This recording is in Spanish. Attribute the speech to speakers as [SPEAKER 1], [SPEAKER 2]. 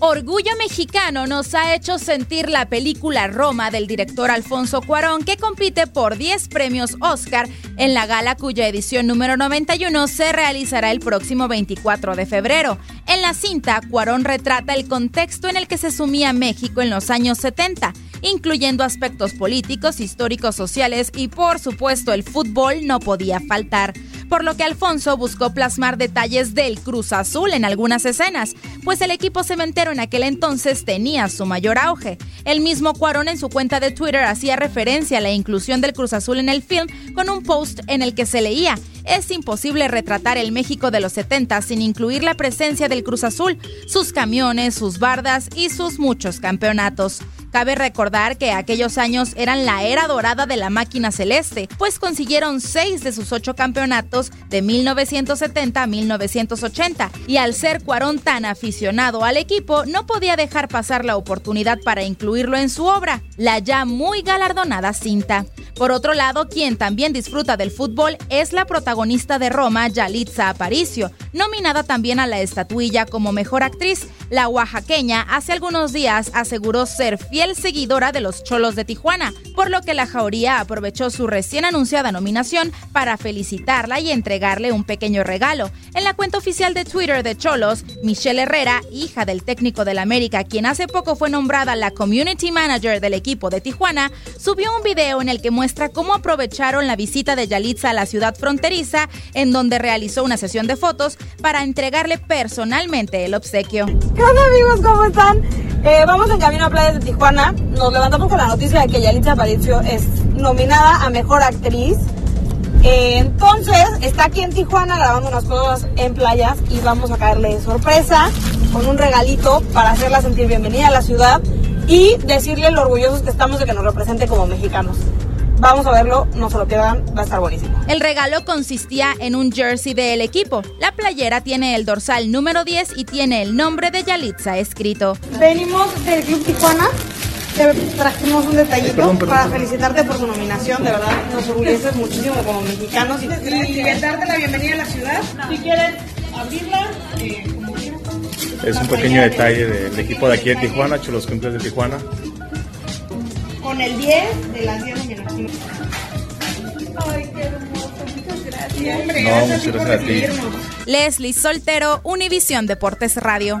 [SPEAKER 1] Orgullo Mexicano nos ha hecho sentir la película Roma del director Alfonso Cuarón que compite por 10 premios Oscar en la gala cuya edición número 91 se realizará el próximo 24 de febrero. En la cinta, Cuarón retrata el contexto en el que se sumía México en los años 70 incluyendo aspectos políticos, históricos, sociales y por supuesto el fútbol no podía faltar por lo que Alfonso buscó plasmar detalles del Cruz Azul en algunas escenas, pues el equipo cementero en aquel entonces tenía su mayor auge. El mismo Cuarón en su cuenta de Twitter hacía referencia a la inclusión del Cruz Azul en el film con un post en el que se leía es imposible retratar el México de los 70 sin incluir la presencia del Cruz Azul, sus camiones, sus bardas y sus muchos campeonatos. Cabe recordar que aquellos años eran la era dorada de la máquina celeste, pues consiguieron seis de sus ocho campeonatos de 1970 a 1980, y al ser Cuarón tan aficionado al equipo, no podía dejar pasar la oportunidad para incluirlo en su obra, la ya muy galardonada cinta. Por otro lado, quien también disfruta del fútbol es la protagonista de Roma, Yalitza Aparicio, nominada también a la estatuilla como mejor actriz. La oaxaqueña hace algunos días aseguró ser fiel seguidora de los Cholos de Tijuana, por lo que la Jauría aprovechó su recién anunciada nominación para felicitarla y entregarle un pequeño regalo. En la cuenta oficial de Twitter de Cholos, Michelle Herrera, hija del técnico del América, quien hace poco fue nombrada la Community Manager del equipo de Tijuana, subió un video en el que muestra cómo aprovecharon la visita de Yalitza a la ciudad fronteriza, en donde realizó una sesión de fotos para entregarle personalmente el obsequio.
[SPEAKER 2] ¿Qué amigos? ¿Cómo están? Eh, vamos en camino a Playas de Tijuana. Nos levantamos con la noticia de que Yalitza Aparicio es nominada a Mejor Actriz. Eh, entonces, está aquí en Tijuana grabando unas cosas en playas y vamos a caerle de sorpresa con un regalito para hacerla sentir bienvenida a la ciudad y decirle lo orgullosos que estamos de que nos represente como mexicanos. Vamos a verlo, no se lo pierdan, va a estar buenísimo.
[SPEAKER 1] El regalo consistía en un jersey del equipo. La playera tiene el dorsal número 10 y tiene el nombre de Yalitza escrito.
[SPEAKER 2] Venimos del Club Tijuana. Te trajimos un detallito para felicitarte por tu nominación. De verdad, nos orgulleces muchísimo como mexicanos y, y darte la bienvenida a la ciudad. Si quieren abrirla, eh, como quieran.
[SPEAKER 3] Es un pequeño detalle del equipo de aquí de Tijuana, Cholos Cumples de Tijuana.
[SPEAKER 2] Con el 10 de las 10 nominaciones.
[SPEAKER 3] No, muchas gracias a ti.
[SPEAKER 1] Leslie Soltero, Univisión Deportes Radio.